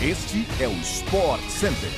Este é o Sport Center.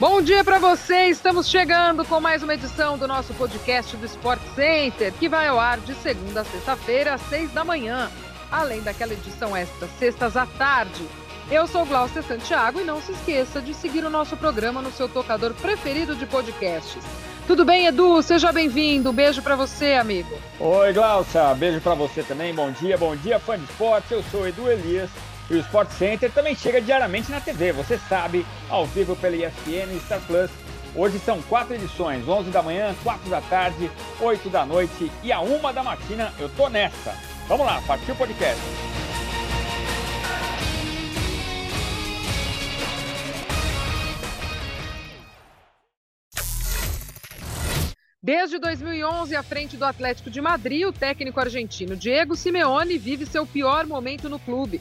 Bom dia para você! Estamos chegando com mais uma edição do nosso podcast do Sport Center, que vai ao ar de segunda a sexta-feira, às seis da manhã, além daquela edição extra, sextas à tarde. Eu sou Glaucia Santiago e não se esqueça de seguir o nosso programa no seu tocador preferido de podcasts. Tudo bem, Edu? Seja bem-vindo. Um beijo para você, amigo. Oi, Glaucia. Beijo para você também. Bom dia, bom dia, fã de esporte. Eu sou Edu Elias e o Sport Center também chega diariamente na TV, você sabe, ao vivo pela ESPN e Star Plus. Hoje são quatro edições, 11 da manhã, 4 da tarde, 8 da noite e a 1 da matina. Eu tô nessa. Vamos lá, partiu o podcast. Desde 2011, à frente do Atlético de Madrid, o técnico argentino Diego Simeone vive seu pior momento no clube.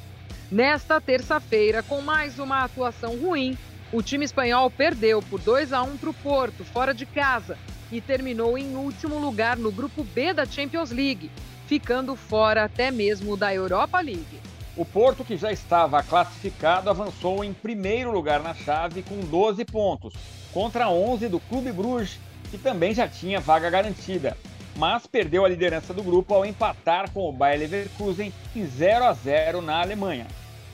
Nesta terça-feira, com mais uma atuação ruim, o time espanhol perdeu por 2 a 1 para o Porto, fora de casa, e terminou em último lugar no grupo B da Champions League, ficando fora até mesmo da Europa League. O Porto, que já estava classificado, avançou em primeiro lugar na chave com 12 pontos, contra 11 do Clube Bruges, que também já tinha vaga garantida mas perdeu a liderança do grupo ao empatar com o Bayer Leverkusen em 0 a 0 na Alemanha.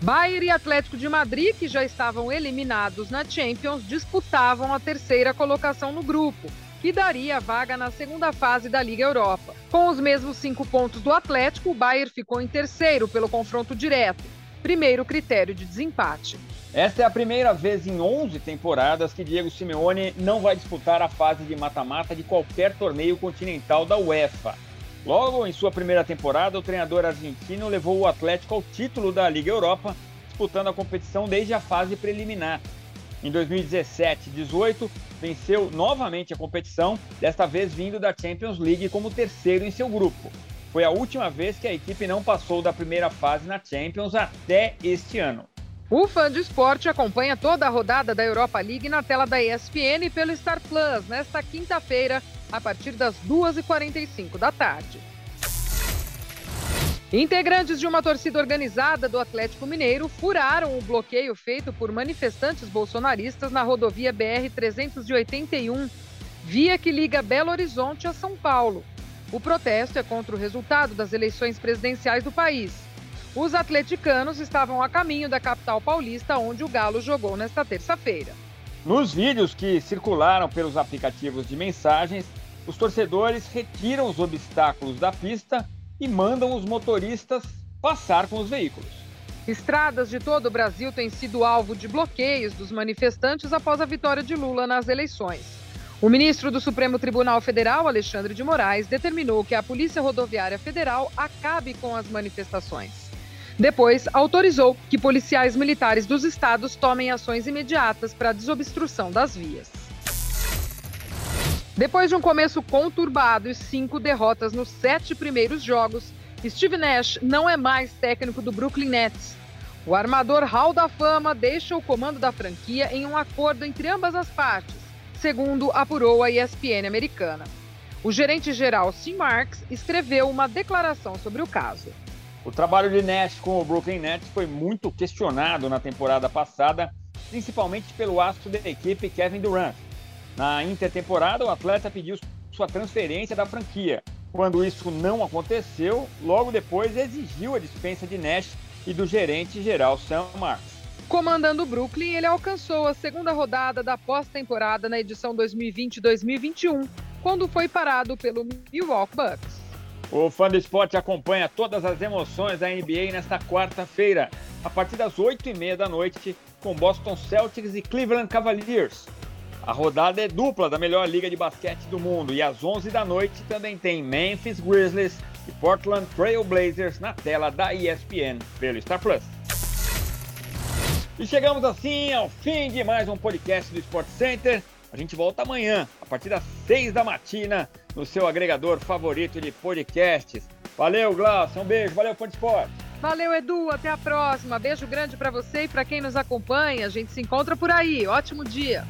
Bayern e Atlético de Madrid, que já estavam eliminados na Champions, disputavam a terceira colocação no grupo, que daria a vaga na segunda fase da Liga Europa. Com os mesmos cinco pontos do Atlético, o Bayern ficou em terceiro pelo confronto direto, primeiro critério de desempate. Esta é a primeira vez em 11 temporadas que Diego Simeone não vai disputar a fase de mata-mata de qualquer torneio continental da UEFA. Logo em sua primeira temporada, o treinador argentino levou o Atlético ao título da Liga Europa, disputando a competição desde a fase preliminar. Em 2017 18, venceu novamente a competição, desta vez vindo da Champions League como terceiro em seu grupo. Foi a última vez que a equipe não passou da primeira fase na Champions até este ano. O fã de esporte acompanha toda a rodada da Europa League na tela da ESPN pelo Star Plus nesta quinta-feira, a partir das 2h45 da tarde. Integrantes de uma torcida organizada do Atlético Mineiro furaram o bloqueio feito por manifestantes bolsonaristas na rodovia BR-381, via que liga Belo Horizonte a São Paulo. O protesto é contra o resultado das eleições presidenciais do país. Os atleticanos estavam a caminho da capital paulista, onde o Galo jogou nesta terça-feira. Nos vídeos que circularam pelos aplicativos de mensagens, os torcedores retiram os obstáculos da pista e mandam os motoristas passar com os veículos. Estradas de todo o Brasil têm sido alvo de bloqueios dos manifestantes após a vitória de Lula nas eleições. O ministro do Supremo Tribunal Federal, Alexandre de Moraes, determinou que a Polícia Rodoviária Federal acabe com as manifestações. Depois, autorizou que policiais militares dos estados tomem ações imediatas para a desobstrução das vias. Depois de um começo conturbado e cinco derrotas nos sete primeiros jogos, Steve Nash não é mais técnico do Brooklyn Nets. O armador Hall da Fama deixa o comando da franquia em um acordo entre ambas as partes, segundo apurou a ESPN americana. O gerente-geral Sim Marks escreveu uma declaração sobre o caso. O trabalho de Nash com o Brooklyn Nets foi muito questionado na temporada passada, principalmente pelo astro da equipe Kevin Durant. Na intertemporada, o atleta pediu sua transferência da franquia. Quando isso não aconteceu, logo depois exigiu a dispensa de Nash e do gerente geral Sam Marks. Comandando o Brooklyn, ele alcançou a segunda rodada da pós-temporada na edição 2020-2021, quando foi parado pelo Milwaukee Bucks. O fã do esporte acompanha todas as emoções da NBA nesta quarta-feira, a partir das 8h30 da noite, com Boston Celtics e Cleveland Cavaliers. A rodada é dupla da melhor liga de basquete do mundo e às 11 da noite também tem Memphis Grizzlies e Portland Trail Blazers na tela da ESPN pelo Star Plus. E chegamos assim ao fim de mais um podcast do Sport Center. A gente volta amanhã, a partir das 6 da matina, no seu agregador favorito de podcasts. Valeu, Glaucio, um beijo, valeu, de Esporte. Valeu, Edu, até a próxima. Beijo grande para você e para quem nos acompanha. A gente se encontra por aí. Ótimo dia.